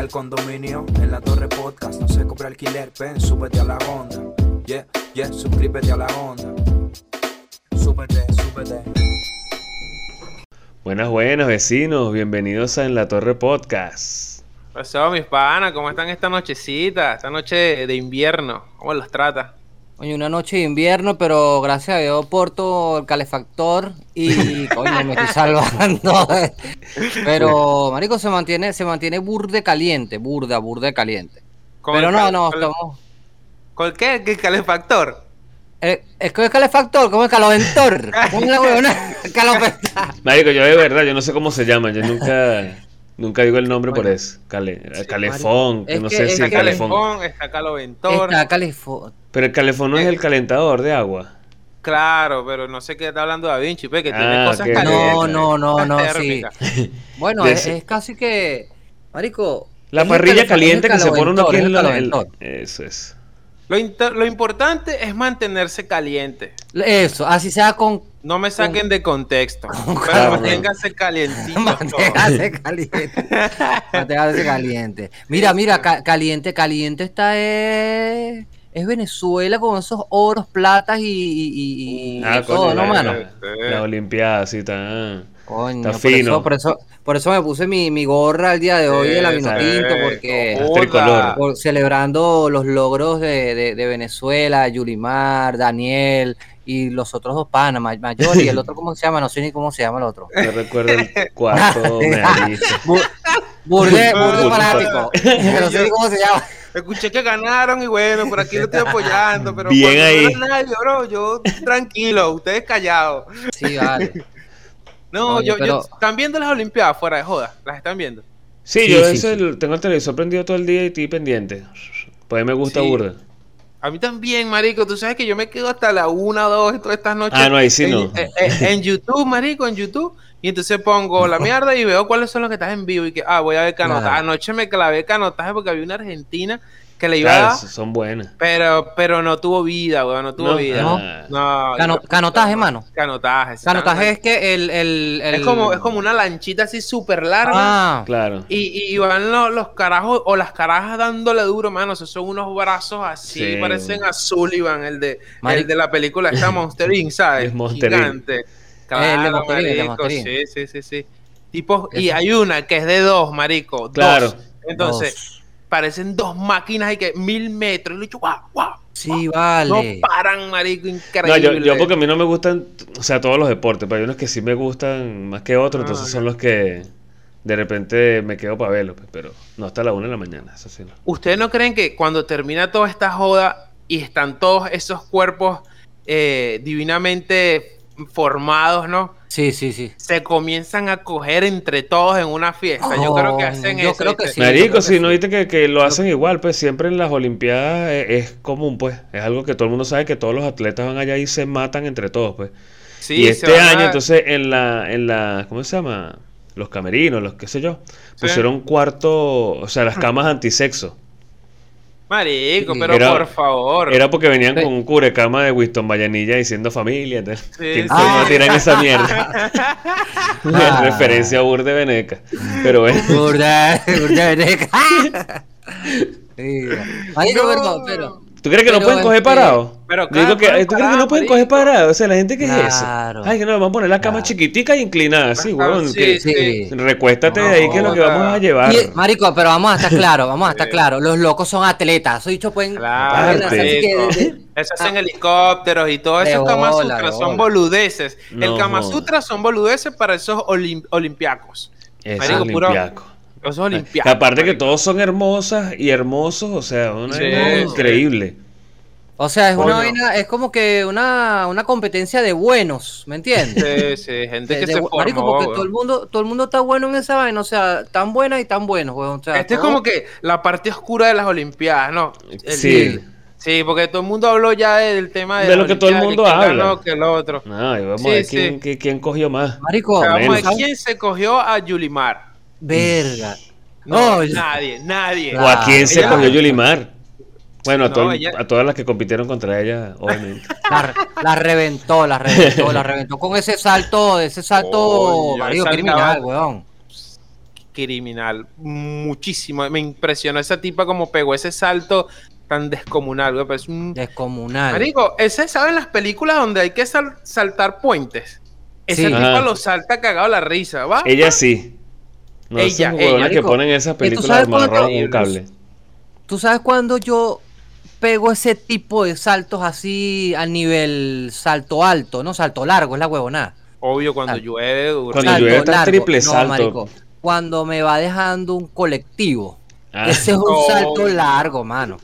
Llega el condominio en la torre podcast. No se compra alquiler, ven, súbete a la onda. Yeah, yeah, suscríbete a la onda. Súbete, súbete. Buenas, buenas vecinos, bienvenidos a En la Torre Podcast. Pasó, mis panas, ¿cómo están esta nochecita? Esta noche de invierno, ¿cómo los trata? Oye, una noche de invierno, pero gracias a Dios porto el calefactor y coño, me estoy salvando. pero, marico, se mantiene, se mantiene burde caliente, burda, burde caliente. Pero no, no, estamos. ¿Con qué? ¿Qué calefactor? Eh, es que es calefactor, como el caloventor. ¿Cómo es la huevona? Marico, yo de verdad, yo no sé cómo se llama, yo nunca. Nunca digo el nombre por eso. calefón, que no sé si el calefón. Está caloventor. Está calefón. Pero el calefón no es el calentador de agua. Claro, pero no sé qué está hablando Da Vinci, pues, que tiene ah, cosas calientes. No, no, no, no, sí. Bueno, es, casi que, marico. La parrilla caliente que se pone uno aquí en el, Eso es. Lo, lo, importante es mantenerse caliente. Eso, así sea con. No me saquen de contexto. pero manténgase calientito. manténgase caliente. manténgase caliente. Mira, mira, caliente, caliente está. Eh es Venezuela con esos oros, platas y, ah, todo, ¿no, mano? La Olimpiada, sí, está, está fino. Por eso, por eso, me puse mi, gorra el día de hoy de la porque por, celebrando los logros de, Venezuela, Yulimar, Daniel y los otros dos panas, Mayor y el otro, ¿cómo se llama? No sé ni cómo se llama el otro. No recuerdo el cuarto Burde, burde fanático. No sé ni cómo se llama. Escuché que ganaron y bueno, por aquí lo estoy apoyando, pero Bien ahí. nadie, bro, yo tranquilo, ustedes callados. Sí, vale. no, yo, yo, ¿están viendo las Olimpiadas fuera de joda? ¿Las están viendo? Sí, yo tengo el televisor prendido todo el día y estoy pendiente. Pues me gusta burda. A mí también, marico. Tú sabes que yo me quedo hasta la una o dos todas estas noches. Ah, no, ahí sí en, no. En, YouTube, marico, en YouTube. Y entonces pongo la mierda y veo cuáles son los que están en vivo. Y que, ah, voy a ver canotaje. Anoche me clavé canotaje porque había una argentina que le iba a dar, son buenas. Pero, pero no tuvo vida, weón, no tuvo vida. No. canotaje, mano. Canotaje. Canotaje es que el, el, Es, como, es como una lanchita así súper larga. Ah, claro. Y, y van los, carajos o las carajas dándole duro, mano. Esos son unos brazos así, parecen a Sullivan, el de, el de la película esta Monster Inc., ¿sabes? Es Monster Gigante. Claro, marico, sí, sí, sí, sí. Tipo, y hay una que es de dos, marico. Claro. Entonces parecen dos máquinas y que mil metros. Y lo he dicho, guau, guau. Sí, vale. No paran, marico, increíble. No, yo, porque a mí no me gustan, o sea, todos los deportes, pero hay unos que sí me gustan más que otros, entonces ah, son los que de repente me quedo para verlo, pues, pero no hasta la una de la mañana, eso sí. No. ¿Ustedes no creen que cuando termina toda esta joda y están todos esos cuerpos eh, divinamente formados, ¿no? Sí, sí, sí. Se comienzan a coger entre todos en una fiesta. yo creo que hacen yo Creo que sí, Marico, si no viste que, lo hacen igual, pues siempre en las Olimpiadas es, común, pues. Es algo que todo el mundo sabe que todos los atletas van allá y se matan entre todos, pues. Sí, y este año, entonces, en la, en la, ¿cómo se llama? Los camerinos, los qué sé yo, pusieron cuarto, o sea, las camas antisexo. Marico, pero por favor. Era porque venían con un cubrecama de Winston Vallanilla diciendo familia. Sí, no tiran esa mierda? Ah. Referencia a Burde Veneca. Pero bueno. Burde, Burde Veneca. sí. no, pero, ¿Tú crees que no pueden coger parado? Pero claro, que, ¿Tú crees que no pueden coger parado? O sea, la gente que es eso. Ay, que no, vamos a poner la cama chiquitica e inclinada, weón. Sí, sí. Recuéstate de ahí que es lo que vamos a llevar. marico, pero vamos a estar claros, vamos a estar claros. Los locos son atletas. Eso dicho pueden. Claro, Eso hacen helicópteros y todo eso. Kama Sutra son boludeces. el Kama Sutra son boludeces para esos olimpiacos. Es marico, olimpiaco. Los. Aparte que todos son hermosas y hermosos, o sea, una increíble. O sea, es una vaina, es como que una, una competencia de buenos, ¿me entiendes? Sí, sí, gente que se formó, marico, porque todo el mundo, todo el mundo está bueno en esa vaina, o sea, tan buena y tan buenos, weón. O sea, este es como que la parte oscura de las Olimpiadas, ¿no? sí. Sí, porque todo el mundo habló ya del tema de, de lo que todo el mundo habla. Que lo otro. No, y vamos a ver quién, quién, cogió más. Marico, vamos a ver quién se cogió a Yulimar. Verga. No, nadie, nadie. ¿O a quién se cogió Yulimar? Bueno, a, todas las que compitieron contra ella, obviamente. La, reventó, la reventó, la reventó con ese salto, ese salto, oh, criminal, weón. criminal. Muchísimo. Me impresionó esa tipa como pegó ese salto tan descomunal, güey. Pues un... Descomunal. Marico, ese, ¿saben las películas donde hay que saltar puentes? Ese tipo lo salta cagado la risa, ¿va? Ella sí. No ella, ella. que ponen esas películas amarradas un cable. ¿Tú sabes cuando yo pego ese tipo de saltos así a nivel salto alto, no salto largo, es la huevonada? Obvio, cuando llueve, Cuando llueve está triple salto. cuando me va dejando un colectivo. Ah. Ese es un salto largo, mano.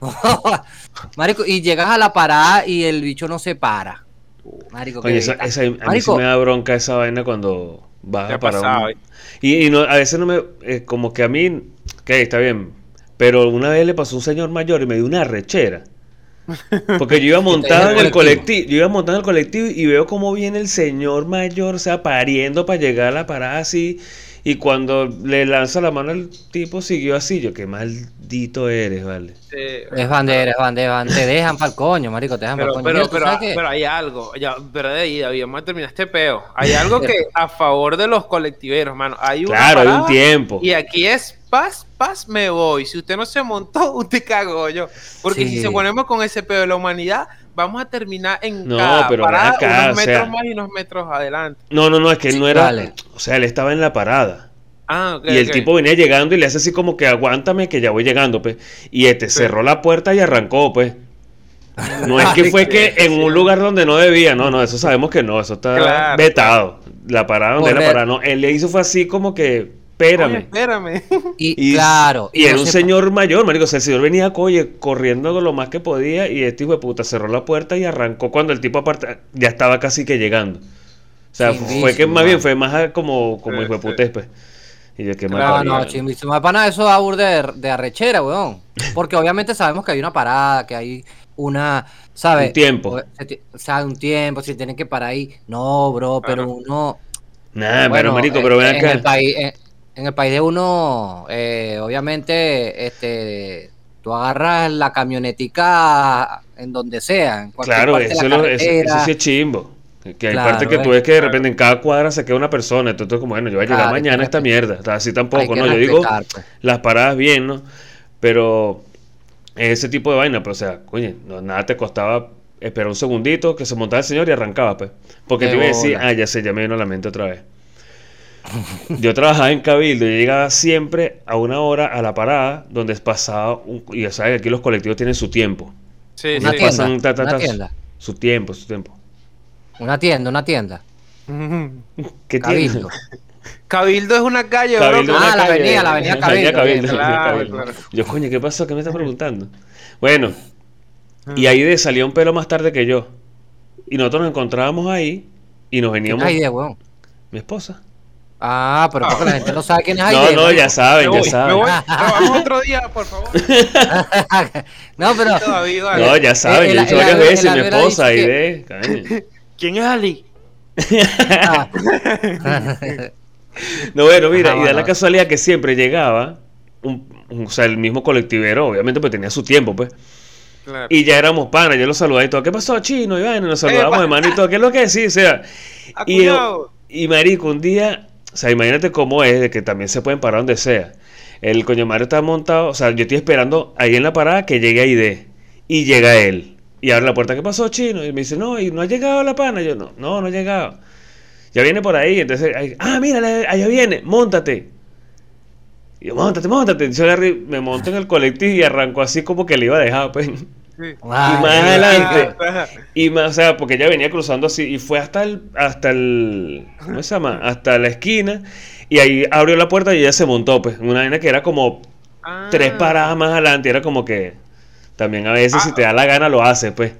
marico, y llegas a la parada y el bicho no se para. Marico, Oye, esa, esa, a mí se me da bronca esa vaina cuando vas a parar. Y, y no, a veces no me. Eh, como que a mí. Que está bien. Pero una vez le pasó un señor mayor y me dio una rechera. Porque yo iba montado en el colectivo, yo iba montado en el colectivo y veo cómo viene el señor mayor, o sea, pariendo para llegar a la parada así. Y cuando le lanza la mano al tipo, siguió así. Yo, qué maldito eres, vale. es bandera, es bandera, te dejan para el coño, marico, te dejan para el coño. Pero, pero, hay algo, ya, pero de ahí, David, vamos a terminar este peo. Hay algo que a favor de los colectiveros, mano. Hay claro, hay un tiempo. Y aquí es paz, paz, me voy. Si usted no se montó, usted cagó yo. Porque si se ponemos con ese pedo de la humanidad, vamos a terminar en no, pero parada, unos metros más y unos metros adelante. No, no, no, es que él no era. O sea, él estaba en la parada. Ah, y el tipo venía llegando y le hace así como que aguántame que ya voy llegando, pues. Y este cerró la puerta y arrancó, pues. No es que fue que en un lugar donde no debía, no, no, eso sabemos que no, eso está vetado. La parada donde era la parada, no. Él le hizo fue así como que espérame. espérame. Y, claro. Y, era un señor mayor, marico. O sea, el señor venía oye, corriendo lo más que podía y este hijo de puta cerró la puerta y arrancó cuando el tipo aparte ya estaba casi que llegando. O sea, fue que más bien fue más como, como hijo de puta pues. Y yo, qué no, no, chimbísimo. Para eso da de, de arrechera, weón. Porque obviamente sabemos que hay una parada, que hay una, ¿sabes? Un tiempo. O sea, un tiempo, si tienen que parar ahí. No, bro, pero uno... Nada, pero marico, pero ven acá. En el país, en el país de uno, eh, obviamente, este, tú agarras la camionetica en donde sea. claro, eso, lo, eso, sí es chimbo. Que hay partes que tú ves que de repente en cada cuadra se queda una persona. Entonces, como bueno, yo voy a llegar mañana a esta mierda. Así tampoco, ¿no? Yo digo pues. las paradas bien, ¿no? Pero ese tipo de vaina, pero o sea, coño, nada te costaba esperar un segundito que se montaba el señor y arrancaba, pues. Porque te iba a decir, ah, ya se ya me vino a la mente otra vez. Yo trabajaba en Cabildo, yo llegaba siempre a una hora a la parada donde pasaba, un, y ya sabes que aquí los colectivos tienen su tiempo. Sí, una, tienda, Su tiempo, su tiempo. Una tienda, una tienda. ¿Qué Cabildo. Cabildo es una calle, Cabildo ah, la avenida, la avenida Cabildo. Yo, coño, ¿qué pasó? ¿Qué me estás preguntando? Bueno, y ahí de salió un pelo más tarde que yo. Y nosotros nos encontrábamos ahí y nos veníamos. ¿Qué idea, weón? Mi esposa. Ah, pero porque la gente no sabe quién es Aide. No, no, ya saben, ya saben. vamos otro día, por favor. no, pero. No, ya saben, yo he dicho varias veces, mi esposa, Aide. ¿Quién es Ali? no, bueno, mira, y da la casualidad que siempre llegaba, un, o sea, el mismo colectivero, obviamente, pues tenía su tiempo, pues. Y ya éramos panas, yo lo saludaba y todo. ¿Qué pasó, chino? Y bueno, nos saludamos, hermano, y todo. ¿Qué es lo que sí? O sea, y, y marico, un día o sea, imagínate cómo es, de que también se pueden parar donde sea. El coño Mario está montado, o sea, yo estoy esperando ahí en la parada que llegue ID. Y llega él. Y abre la puerta, ¿qué pasó, chino? Y me dice, no, y no ha llegado la pana. yo, no, no, no ha llegado. Ya viene por ahí, entonces, ah, mira, allá viene, montate. Y yo, montate, montate. Yo me monto en el colectivo y arranco así como que le iba a dejar, pues. Y más adelante. Y más, o sea, porque ella venía cruzando así y fue hasta el, hasta el, ¿cómo se llama? Hasta la esquina y ahí abrió la puerta y ella se montó, pues, una vaina que era como tres ah. paradas más adelante, era como que también a veces si ah. te da la gana lo haces, pues.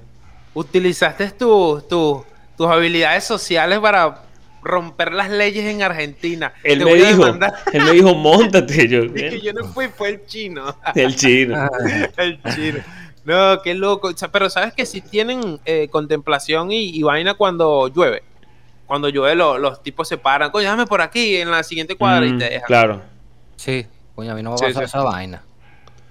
Utilizaste tus habilidades sociales para romper las leyes en Argentina. Él me dijo, él me dijo, montate. Yo, yo no fui, fue el chino. El chino. el chino. No, qué loco. pero sabes que si tienen eh, contemplación y, vaina cuando llueve. Cuando llueve los tipos se paran. Coño, déjame por aquí en la siguiente cuadra y mm, te dejan. Claro. Sí, coño, a mí no me va a pasar esa vaina.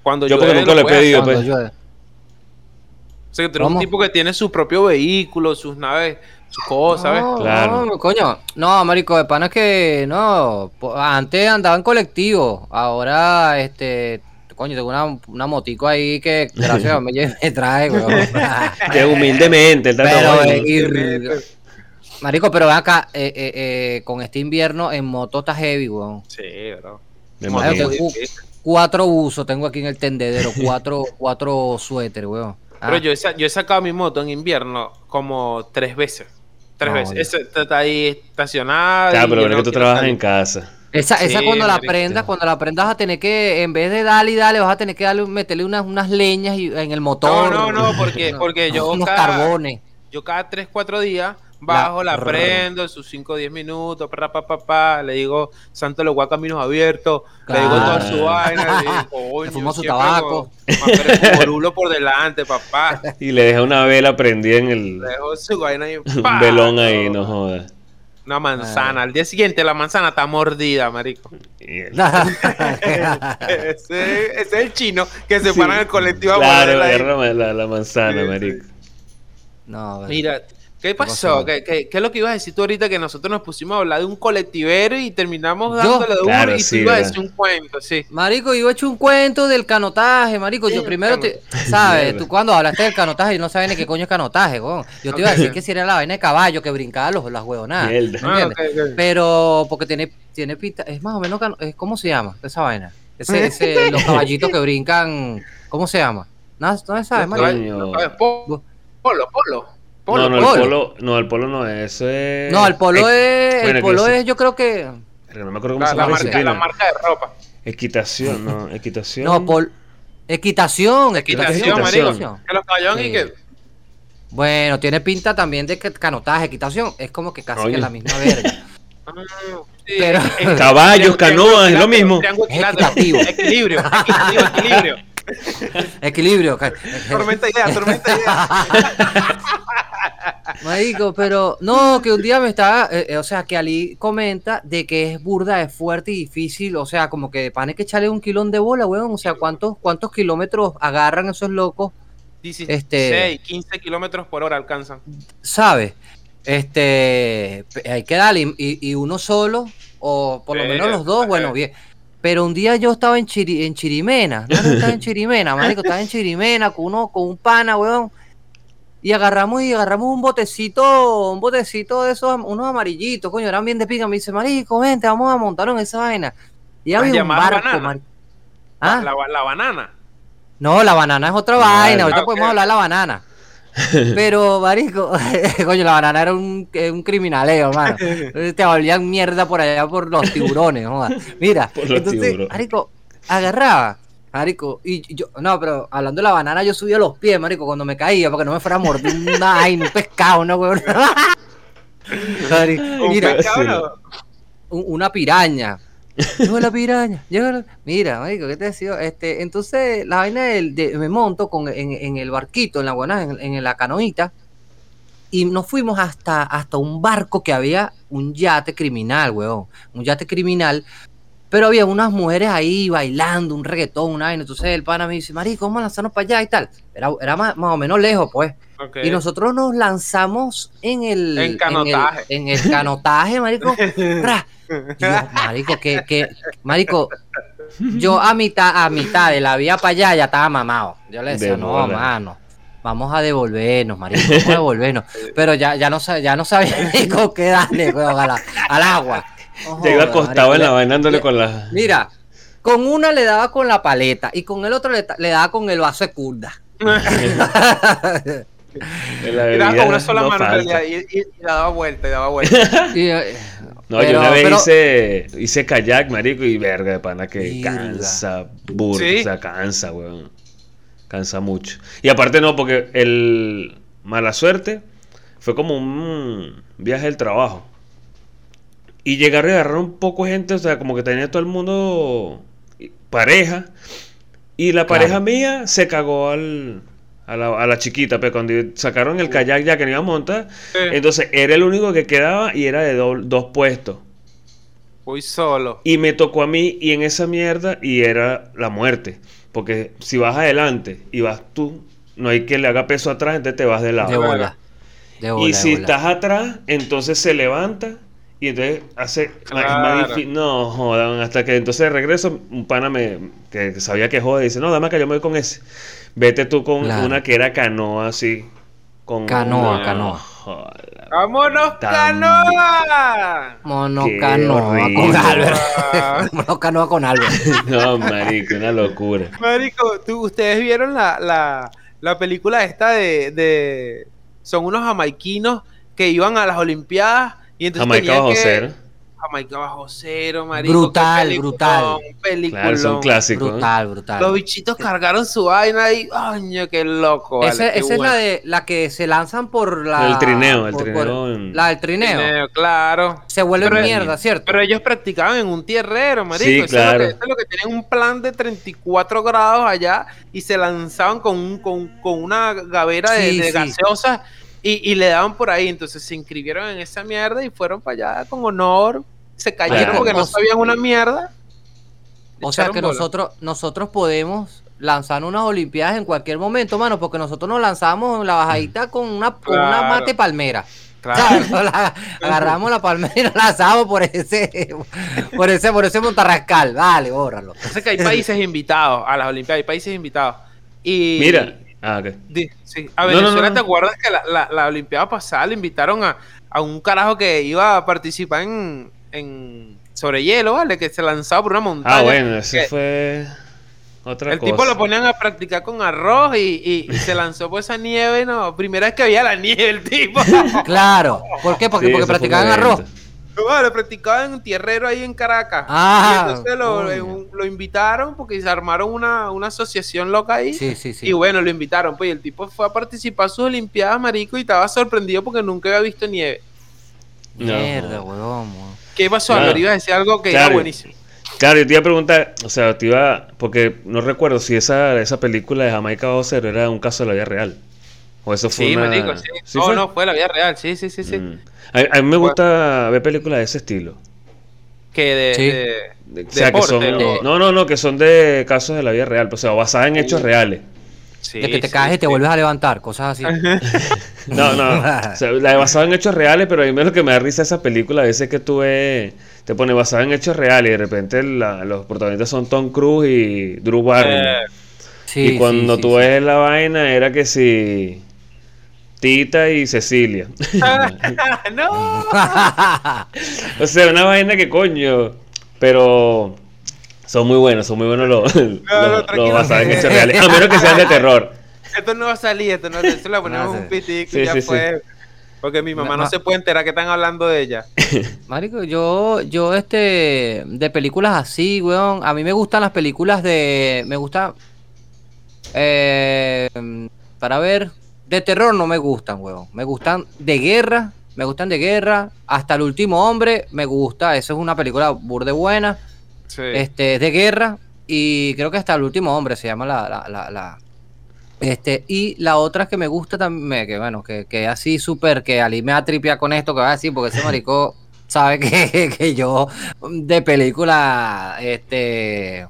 Cuando Yo porque nunca le he pedido, pues. O sea, que tú eres un tipo que tiene su propio vehículo, sus naves, su cosa, ¿sabes? claro. No, coño, no, marico, de pana es que, no, antes andaba en colectivo, ahora, este, coño, tengo una, una motico ahí que gracias a me, me trae, weón. que humildemente, el pero, eh, Marico, pero ven acá, eh, eh, eh, con este invierno en moto está heavy, weón. Sí, bro. cuatro usos tengo aquí en el tendedero, cuatro, cuatro suéteres, weón. Pero ah. yo he, yo he sacado mi moto en invierno como tres veces. Tres veces. Esa está ahí estacionada. Claro, pero es que tú trabajas en casa. Esa, esa cuando la prendas, cuando la prendas vas a tener que, en vez de darle y darle, vas a tener que darle, meterle unas, unas leñas en el motor. No, no, no, porque, porque yo unos carbones. Yo cada tres, cuatro días bajo, la, prendo, sus 5 o 10 minutos, pa, pa, pa, pa, le digo, santo los caminos abiertos, le digo toda su vaina, le digo, coño, su tabaco. Morulo por delante, papá. Y le deja una vela prendida en el... Le dejo su vaina ahí, Un velón ahí, no jodas. Una manzana. Al día siguiente la manzana está mordida, marico. ese, es el chino que se para en el colectivo claro, a la, la, manzana, marico. No, Mira, ¿Qué pasó? ¿Qué, qué, es lo que ibas a decir tú ahorita que nosotros nos pusimos a hablar de un colectivero y terminamos dándole de uno y tú ibas a decir un cuento, sí? Marico, yo he hecho un cuento del canotaje, marico. yo primero te... ¿Sabes? tú cuando hablaste del canotaje y no sabes ni qué coño es canotaje. Yo te iba a decir que si era la vaina de caballo que brincaba los, las huevonadas. Ah, Pero porque tiene, tiene pista... Es más o menos... ¿Cómo se llama esa vaina? Ese, ese, los caballitos que brincan... ¿Cómo se llama? No, no sabes, marico. Polo, polo no, no, el polo, no, el polo no es. Eso no, el polo es. el polo es, yo creo que. No me acuerdo cómo la, se llama. La marca, la marca de ropa. Equitación, no, equitación. No, pol... Equitación, equitación, equitación. Que los caballones y que. Bueno, tiene pinta también de que canotaje, equitación. Es como que casi que la misma verga. Ah, Pero... Caballos, canoas, es lo mismo. equitativo. Equilibrio, equilibrio, equilibrio. Equilibrio. tormenta idea, tormenta idea. Marico, pero no, que un día me estaba, eh, eh, o sea, que Ali comenta de que es burda, es fuerte y difícil, o sea, como que pan que echarle un kilón de bola, weón, o sea, ¿cuántos, cuántos kilómetros agarran esos locos? 16, este, 15 kilómetros por hora alcanzan. ¿Sabes? Este, hay que darle, y, uno solo, o por lo menos los dos, bueno, bien. Pero un día yo estaba en, en Chirimena, no estaba en Chirimena, marico, estaba en Chirimena con uno, con un pana, weón. Y agarramos y agarramos un botecito, un botecito de esos, unos amarillitos, coño, eran bien de pica. Me dice, marico, vente, vamos a montarlo en esa vaina. Y había un barco, marico. ¿Ah? La, banana. No, la banana es otra vaina, ahorita podemos hablar de la banana. Pero, marico, coño, la banana era un, un criminaleo, hermano. Te volvían mierda por allá por los tiburones, Mira, entonces, marico, agarraba, marico, y yo, no, pero hablando de la banana, yo subía los pies, marico, cuando me caía, porque no me fuera a morder un pescado, ¿no, weón? mira, una piraña. Llegó la piraña, Mira, marico, ¿qué te decía? Este, entonces, la vaina de, me monto con, en, el barquito, en la buena, en, la canoita, y nos fuimos hasta, hasta un barco que había un yate criminal, weón. Un yate criminal, pero había unas mujeres ahí bailando, un reggaetón, una vaina. Entonces el pana me dice, marico, vamos a lanzarnos para allá y tal. Era, era más, o menos lejos, pues. Y nosotros nos lanzamos en el... En canotaje. En el, canotaje, marico. marico, que, que, marico, yo a mitad, a mitad de la vía para allá ya estaba mamado. Yo le decía, no, mano, vamos a devolvernos, marico, vamos a devolvernos. Pero ya, ya no, ya no sabía, marico, qué darle, al, agua. Llega acostado en la bainándole con la... Mira, con una le daba con la paleta y con el otro le, le daba con el vaso de curda. Era con una sola mano y, y, la daba vuelta y daba vuelta. Eh, no, yo una vez hice, hice kayak, marico, y verga de pana que cansa, burro, o sea, cansa, weón. Cansa mucho. Y aparte no, porque el mala suerte fue como un viaje del trabajo. Y llegar a agarrar un poco de gente, o sea, como que tenía todo el mundo pareja. Y la pareja mía se cagó al, a la, a la chiquita, pero cuando sacaron el kayak ya que no iba a montar, entonces era el único que quedaba y era de dos puestos. Fui solo. Y me tocó a mí y en esa mierda y era la muerte. Porque si vas adelante y vas tú, no hay que le haga peso atrás, entonces te vas de lado. y si estás atrás, entonces se levanta y entonces hace más, difícil. No, jodan, hasta que entonces de regreso, un pana me, que sabía que jode, dice, no, dame que yo me voy con ese. Vete tú con una que era canoa así. Con canoa, canoa. ¡Vámonos, canoa! Vámonos, canoa con Albert. Vámonos, canoa con Albert. no, marico, una locura. Marico, ¿tú, ustedes vieron la, la, la película esta de, de... Son unos jamaiquinos que iban a las Olimpiadas y entonces Jamaica bajo cero. Jamaica bajo cero, marico. Brutal, brutal. Película. Claro, es un clásico. Brutal, brutal. Los bichitos cargaron su vaina y, ¡año, qué loco! esa es la de la que se lanzan por la. El trineo, el trineo. La del trineo. claro. Se vuelve mierda, ¿cierto? Pero ellos practicaban en un tierrero, marico. Sí, claro. Es lo, que, tienen un plan de 34 grados allá y se lanzaban con, con, con una gavera de, de gaseosas y, le daban por ahí, entonces se inscribieron en esa mierda y fueron para allá con honor. Se cayeron porque no sabían una mierda. O sea que nosotros, nosotros podemos lanzar unas olimpiadas en cualquier momento, mano, porque nosotros nos lanzamos en la bajadita con una, una mate palmera. agarramos la palmera y nos lanzamos por ese, por ese, por ese montarrascal. Dale, bórralo. O que hay países invitados a las Olimpiadas, hay países invitados. Y, Mira, Ah, sí. A Venezuela, ¿te acuerdas que la, la, Olimpiada pasada le invitaron a, a, un carajo que iba a participar en, en sobre hielo, ¿vale? Que se lanzaba por una montaña. Ah, bueno, ese fue otra el tipo lo ponían a practicar con arroz y, y, se lanzó por esa nieve, ¿no? Primera vez que había la nieve el tipo. claro. ¿Por qué? Porque, porque practicaban arroz. No, lo practicaba en un tierrero ahí en Caracas. Ah, y entonces lo, invitaron porque se armaron una, una, asociación loca ahí. Sí, sí, sí. Y bueno, lo invitaron. Pues el tipo fue a participar a sus Olimpiadas, marico, y estaba sorprendido porque nunca había visto nieve. Mierda, weón. ¿Qué pasó, claro. Iba a decir algo que era buenísimo. Claro, yo te iba a preguntar, o sea, te iba, porque no recuerdo si esa, esa película de Jamaica Cero era un caso de la vida real. O eso fue sí, una... marico, sí. no, no, fue la vida real, sí, sí, sí, sí. Mm. A, mí me gusta ver películas de ese estilo. Que de, o sea, que son, no, no, no, que son de casos de la vida real, o sea, basadas en hechos reales. de que te caes y te vuelves a levantar, cosas así. no, no, o sea, la de basada en hechos reales, pero a mí lo que me da risa esa película, a veces que tú ves, te pone basada en hechos reales y de repente los protagonistas son Tom Cruise y Drew Barrymore. Eh, y cuando tú ves la vaina era que si Tita y Cecilia. no. o sea, una vaina que coño. Pero son muy buenos, son muy buenos los, no, basados en hechos reales. A menos que sean de terror. Esto no va a salir, esto no esto le ponemos un pitico y ya fue. Porque mi mamá no, se puede enterar que están hablando de ella. Marico, yo, yo, este, de películas así, weón, a mí me gustan las películas de, me gusta, eh, para ver, de terror no me gustan, weón. Me gustan de guerra, me gustan de guerra. Hasta el último hombre me gusta. Eso es una película burde buena. Sí. Este, de guerra. Y creo que hasta el último hombre se llama la, la, la, este, y la otra que me gusta también, que bueno, que, que así súper, que Ali me atripia con esto que va a decir, porque ese marico sabe que, que, yo de película, este,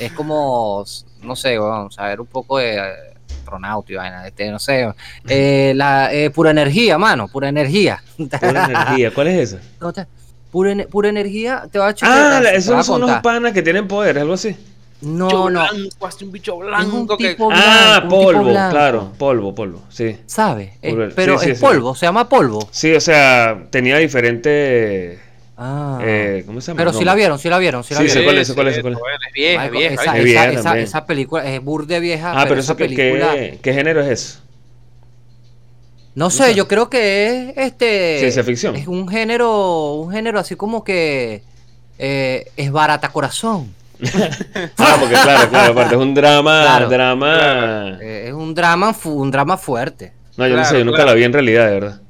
es como, no sé, vamos a ver un poco de astronauta y vaina, este, no sé. Eh, la, eh, pura energía, mano, pura energía. Pura energía, ¿cuál es esa? Pura, pura energía, te va a Ah, esos son unos panas que tienen poder, algo así. No, no. Blanco, un bicho blanco. que... ah, polvo, claro, polvo, polvo, sí. ¿Sabe? pero es polvo, se llama polvo. Sí, o sea, tenía diferentes Ah. Eh, ¿Cómo se llama? Pero si la vieron, si la vieron. Si la sí, vieron. cuál es, cuál es, cuál es. vieja, vieja. Esa, es vieja esa, esa, película es burde vieja. Ah, pero, eso película... ¿qué, ¿qué, género es eso? No sé, yo creo que es este. Ciencia ficción. Es un género, un género así como que eh, es barata corazón. ah, porque claro, claro, aparte es un drama, claro, drama. Claro. Eh, es un drama, un drama fuerte. No, yo no sé, yo nunca la vi en realidad, de verdad.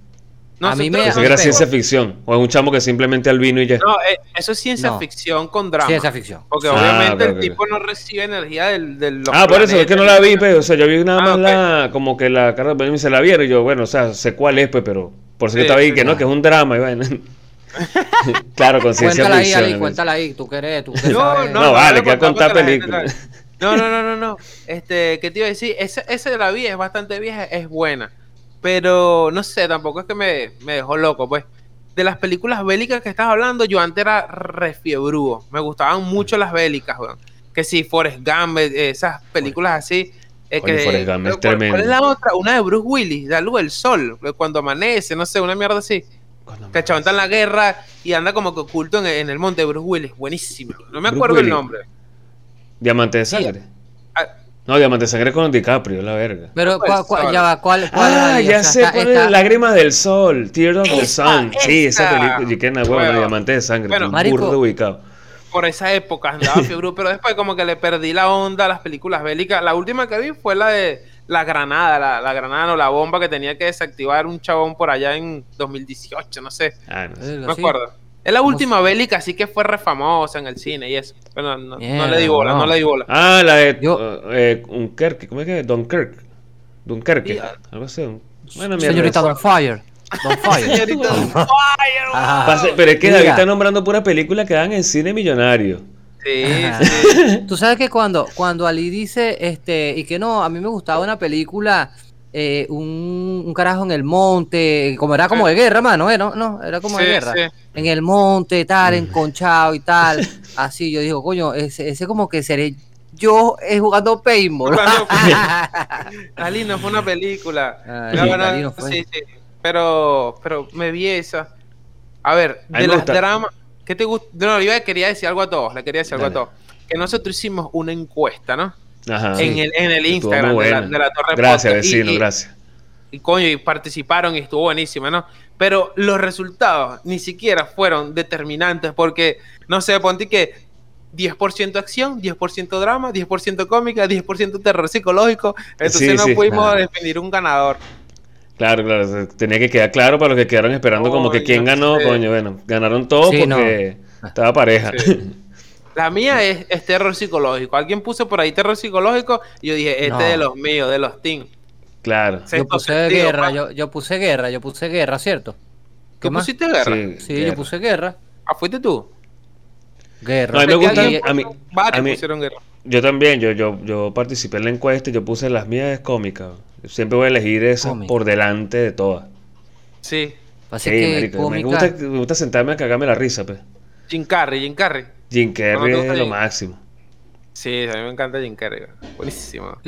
No, a mí me que era ciencia ficción. O es un chamo que simplemente al vino y ya. No, eh, eso es ciencia ficción con drama. Ciencia ficción. Porque ah, obviamente el tipo no recibe energía del. del ah, por eso es que no la vi, pues. O sea, yo vi nada ah, más la. Como que la cara de se la vieron. Y yo, bueno, o sea, sé cuál es, pues, pero. Por si sí, estaba ahí, que no, que es un drama. Y bueno. claro, con ciencia cuéntala ficción. Ahí, Ali, cuéntala ahí, tú querés. Tú no, no, no, vale, que a contar películas. No, no, no, no, no. Este, ¿qué te iba a decir? Esa, esa de la vi es bastante vieja, es buena pero no sé, tampoco es que me, me dejó loco, pues. De las películas bélicas que estás hablando, yo antes era refiebrúo. Me gustaban mucho las bélicas, weón. Que si Forrest Gump, eh, esas películas así. Eh, que, Forrest Gump es ¿cuál, ¿Cuál es la otra? Una de Bruce Willis, La Luz del Sol, cuando amanece, no sé, una mierda así. Que el en la guerra y anda como que oculto en, en el monte de Bruce Willis. Buenísimo. No me acuerdo el nombre. Diamante de sangre. No, Diamante de Sangre con DiCaprio, la verga. Pero, ¿cuál, cuál, ya va, ¿cuál, Ah, ya sé, está, Lágrimas del Sol, Tears of the Sun. Sí, esa película, y que bueno, Diamante de Sangre, bueno, burdo ubicado. Por esa época andaba fiebre, pero después como que le perdí la onda a las películas bélicas. La última que vi fue la de la granada, la, la granada o la bomba que tenía que desactivar un chabón por allá en 2018, no sé. Ah, no, sé. no me acuerdo. Es la última bélica, así que fue re famosa en el cine y eso. Pero no, no le di bola, no. le di bola. Ah, la de Yo... Uh, eh, Kirk, ¿cómo es que? Don Kirk. Don Kirk, algo así. Bueno, Señorita Don Fire. Don Fire. Señorita Don Fire. Pero es que David está nombrando pura película que dan en cine millonario. Sí, sí. Tú sabes que cuando, cuando Ali dice, este, y que no, a mí me gustaba una película eh, un, carajo en el monte, como era como de guerra, mano, ¿eh? no, no, era como de guerra. En el monte, tal, enconchado y tal. Así, yo digo, coño, ese, ese como que seré yo eh, jugando paintball. Ali no fue una película. Ah, sí, sí, Pero, pero me vi esa. A ver, de las dramas. ¿Qué te gusta? No, yo quería decir algo a todos, le quería decir algo a todos. Que nosotros hicimos una encuesta, ¿no? En, el, en el Instagram de la, de la, Torre Gracias, vecino, gracias. Y coño, y participaron y estuvo buenísimo, ¿no? Pero los resultados ni siquiera fueron determinantes porque, no sé, ponte que 10% acción, 10% drama, 10% cómica, 10% terror psicológico. Entonces no pudimos definir un ganador. Claro, claro, tenía que quedar claro para los que quedaron esperando como que quién ganó, coño, bueno, ganaron todos porque estaba pareja. La mía es, terror psicológico. Alguien puso por ahí terror psicológico y yo dije, este de los míos, de los team. Claro. yo puse guerra, yo, yo, puse guerra, yo puse guerra, ¿cierto? ¿Qué pusiste guerra? Sí, yo puse guerra. Ah, fuiste tú. Guerra. a mí me gusta, a mí, a mí, pusieron guerra. Yo también, yo, yo, yo participé en la encuesta y yo puse las mías cómicas. siempre voy a elegir esa por delante de todas. Sí. Así que me, gusta, me gusta sentarme a cagarme la risa, pues. Jim Carrey, Jim Carrey. Jim Carrey es lo máximo. Sí, a mí me encanta Jim Carrey. Buenísimo.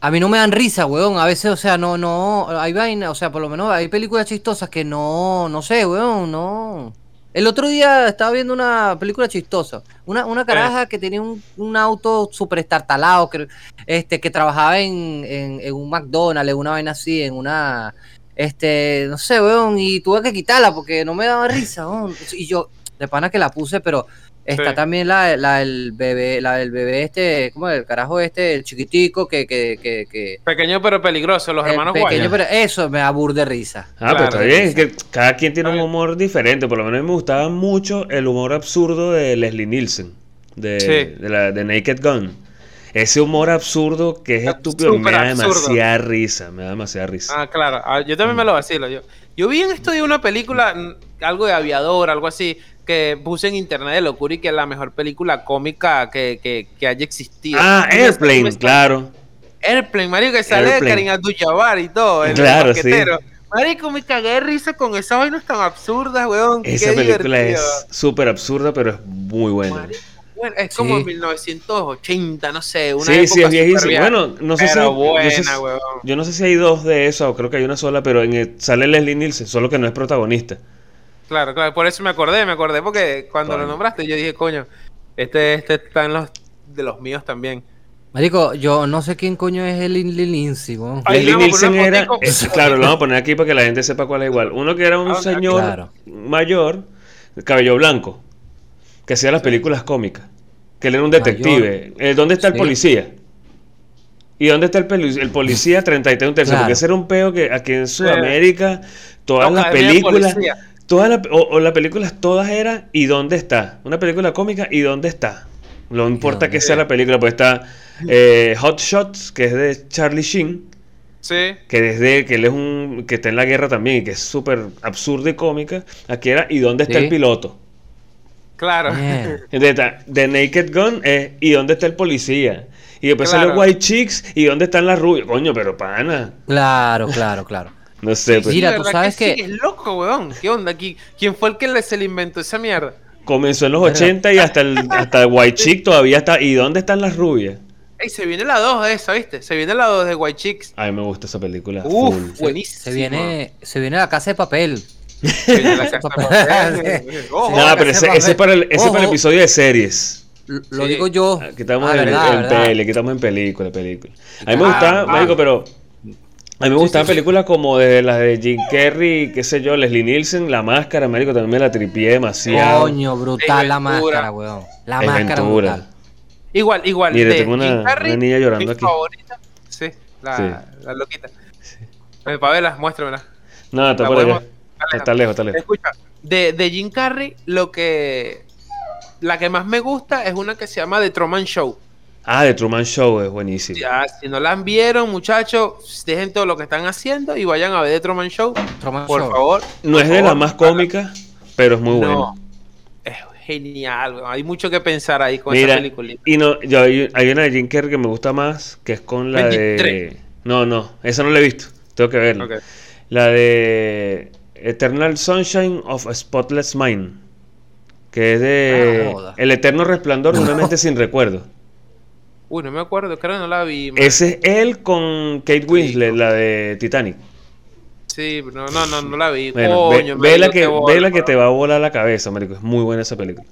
A mí no me dan risa, weón. A veces, o sea, no, no. Hay vaina, o sea, por lo menos hay películas chistosas que no, no sé, weón, no. El otro día estaba viendo una película chistosa. Una, una caraja que tenía un, un auto súper estartalado, que, este, que trabajaba en, en, en, un McDonald's, en una vaina así, en una. Este, no sé, weón, y tuve que quitarla porque no me daba risa, weón. Y yo, de pana que la puse, pero Está también la, la, del bebé, la del bebé este, ¿cómo el carajo este, el chiquitico que, que, que, Pequeño pero peligroso, los hermanos Pequeño pero eso me aburde risa. Ah, pero está bien, es que cada quien tiene un humor diferente, por lo menos me gustaba mucho el humor absurdo de Leslie Nielsen, de, de, la, de Naked Gun. Ese humor absurdo que es estúpido me da demasiada risa, me da demasiada risa. Ah, claro, ah, yo también me lo vacilo. Yo, yo vi en esto de una película, algo de aviador, algo así, que puse en internet de locura y que es la mejor película cómica que, que, que haya existido. Ah, Airplane, claro. Airplane, Mario, que sale de Karim Abdul-Jabbar y todo. El claro, sí. Marico, me cagué de risa con esas vainas tan absurdas, weón. Esa película es súper absurda, pero es muy buena. bueno, es como en 1980, no sé, una Sí, época sí, es viejísimo. Bueno, no sé si buena, yo, sé, yo, no sé si hay dos de esas o creo que hay una sola, pero en sale Leslie Nielsen, solo que no es protagonista. Claro, claro, por eso me acordé, me acordé porque cuando lo nombraste yo dije, coño, este, este está en los de los míos también. Marico, yo no sé quién coño es el Lindsay, El Nielsen era, claro, lo vamos a poner aquí para que la gente sepa cuál es igual. Uno que era un ah, señor mayor, cabello blanco, que hacía las películas cómicas, que él era un detective. Eh, ¿Dónde está el policía? ¿Y dónde está el, el policía 33 un tercio? Porque ese era un peo que aquí en Sudamérica, todas las películas Todas la, o, las películas todas eran ¿y dónde está? Una película cómica ¿y dónde está? No importa que sea la película, pues está eh, Hot Shots, que es de Charlie Sheen. Sí. Que desde que él es un. que está en la guerra también y que es súper absurda y cómica. Aquí era ¿y dónde está el piloto? Claro. The Naked Gun es ¿y dónde está el policía? Y después sale White Chicks ¿y dónde están las rubias? Coño, pero pana. Claro, claro, claro. No sé. Pues. Mira, tú sabes que, es loco, weón. ¿Qué onda aquí? ¿Quién fue el que se le inventó esa mierda? Comenzó en los 80 y hasta el, hasta el White Chick todavía está. ¿Y dónde están las rubias? Ey, se viene la 2 de esa, ¿viste? Se viene la 2 de White Chicks. A mí me gusta esa película. Uf, buenísimo. Se viene, se viene la casa de papel. no, pero ese, ese, es para el, ese para el episodio de series. Lo digo yo. Aquí estamos ah, en, en, peli, aquí estamos en película, película. A mí me gusta, ah, médico, pero a mí me gustaban películas como de las de Jim Carrey, qué sé yo, Leslie Nielsen, La Máscara, médico, también me la tripié demasiado. Coño, brutal la máscara, weón. La máscara brutal. Igual, igual. Mire, tengo una, una, niña llorando aquí. Favorita. Sí, la, la loquita. Sí. Eh, Pavela, muéstramela. No, está por allá. Está lejos, está lejos. Escucha, de, de Jim Carrey, lo que. La que más me gusta es una que se llama The Truman Show. Ah, The Truman Show es buenísimo. Ya, si no la vieron, muchachos, dejen todo lo que están haciendo y vayan a ver The Truman Show. por favor. No es de la más cómica, pero es muy bueno. Es genial, hay mucho que pensar ahí con esa película. Y no, yo, hay, una de Jim Carrey que me gusta más, que es con la de. No, no, esa no la he visto. Tengo que verla. La de Eternal Sunshine of a Spotless Mind. Que es de ah, El eterno resplandor de una mente sin recuerdo. Uy, no me acuerdo, creo que no la vi. Ese es él con Kate Winslet, la de Titanic. Sí, no, no, no, no la vi. ve, la que, ve la que te va a volar la cabeza, marico. Es muy buena esa película.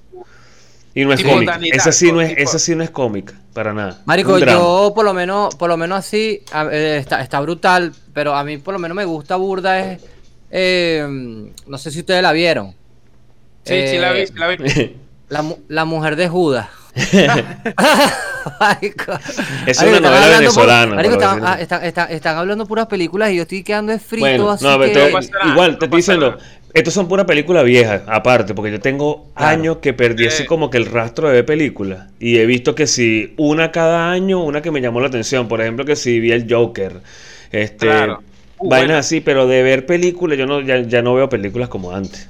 Y no es cómica. Esa sí no es, esa sí no es cómica, para nada. Marico, yo por lo menos, por lo menos así, eh, está, está brutal, pero a mí por lo menos me gusta burda es. Eh, no sé si ustedes la vieron. Sí, sí la vi, sí la vi. La, la mujer de Judas. es una novela venezolana. Ah, están, hablando puras películas y yo estoy quedando frito. así igual, te estoy diciendo, estos son puras películas viejas, aparte, porque yo tengo años que perdí así como que el rastro de películas. Y he visto que si una cada año, una que me llamó la atención, por ejemplo, que si vi el Joker, este, uh, vainas así, pero de ver películas, yo no, ya no veo películas como antes.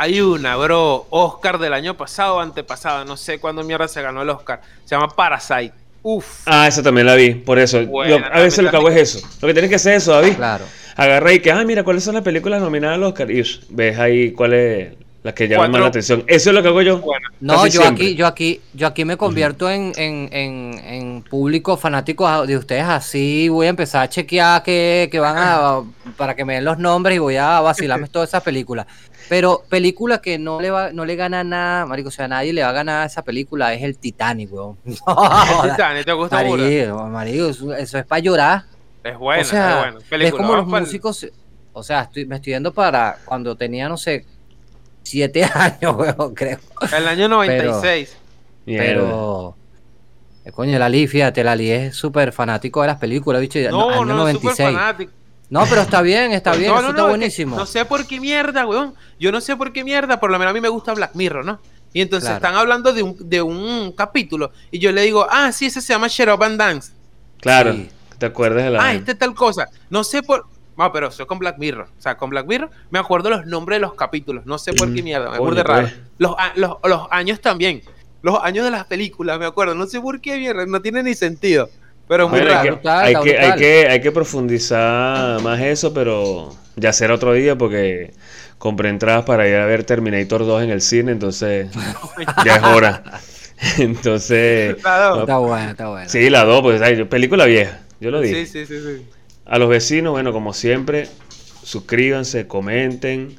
Hay una, bro, Oscar del año pasado, antepasado, no sé cuándo mierda se ganó el Oscar. Se llama Parasite. Uf. Ah, esa también la vi, por eso. a veces lo que hago es eso. Lo que tienes que hacer es eso, David. Claro. Agarra y que, ah, mira, ¿cuáles son las películas nominadas al Oscar? Y ves ahí cuáles las que llaman más la atención. Eso es lo que hago yo. No, yo aquí, yo aquí, yo aquí me convierto en, en, en, en, público fanático de ustedes así. Voy a empezar a chequear que, que van a para que me den los nombres y voy a vacilarme todas esas películas. Pero película que no le va, no le gana nada, marico, o sea, nadie le va a ganar a esa película es el Titanic, weón. el Titanic te gusta marico, marico, eso, es para llorar. Es bueno, o sea, es bueno. es como los músicos, o sea, estoy, me estoy yendo para cuando tenía, no sé, siete años, weón, creo. El año 96. Pero, pero eh, coño, Lali, fíjate, Lali es súper fanático de las películas, bicho. No, año no, 96. fanático. No, pero está bien, está bien, eso está buenísimo. No sé por qué mierda, weón. Yo no sé por qué mierda, por lo menos a mí me gusta Black Mirror, ¿no? Y entonces están hablando de un, de un capítulo. Y yo le digo, ah, sí, ese se llama Shut Up and Dance. Claro, te acuerdas de la. Ah, este tal cosa. No sé por. No, pero soy con Black Mirror. O sea, con Black Mirror me acuerdo los nombres de los capítulos. No sé por qué mierda, me acuerdo raro. Pues. Los, los, los años también. Los años de las películas, me acuerdo. No sé por qué mierda, no tiene ni sentido. Pero muy raro. Hay que, hay, que, hay, que, profundizar más eso, pero ya será otro día porque compré entradas para ir a ver Terminator 2 en el cine, entonces ya es hora. Entonces. Está buena, está buena. Sí, la 2, pues película vieja. Yo lo dije. Sí, sí, sí, sí. A los vecinos, bueno, como siempre, suscríbanse, comenten,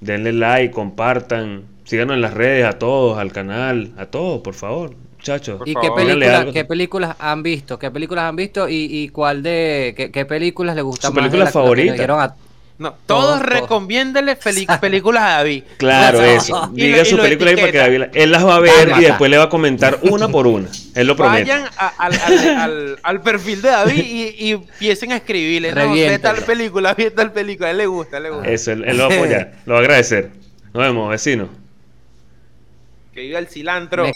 denle like, compartan, síganos en las redes a todos, al canal, a todos, por favor. Muchachos. ¿Y qué, película, qué películas han visto? ¿Qué películas han visto? ¿Y, y cuál de qué, películas les gusta más? ¿Su película favorita? No, todos, recomiéndenle películas a David. Claro, eso. Diga su película ahí para que David. Él las va a ver y después le va a comentar una por una. Él lo promete. Vayan al, al, perfil de David y, empiecen a escribirle. No, ve tal película, ve tal película. A él le gusta, le gusta. Eso, él, él lo va a apoyar. lo va a agradecer. Nos vemos, vecino. Que viva el cilantro.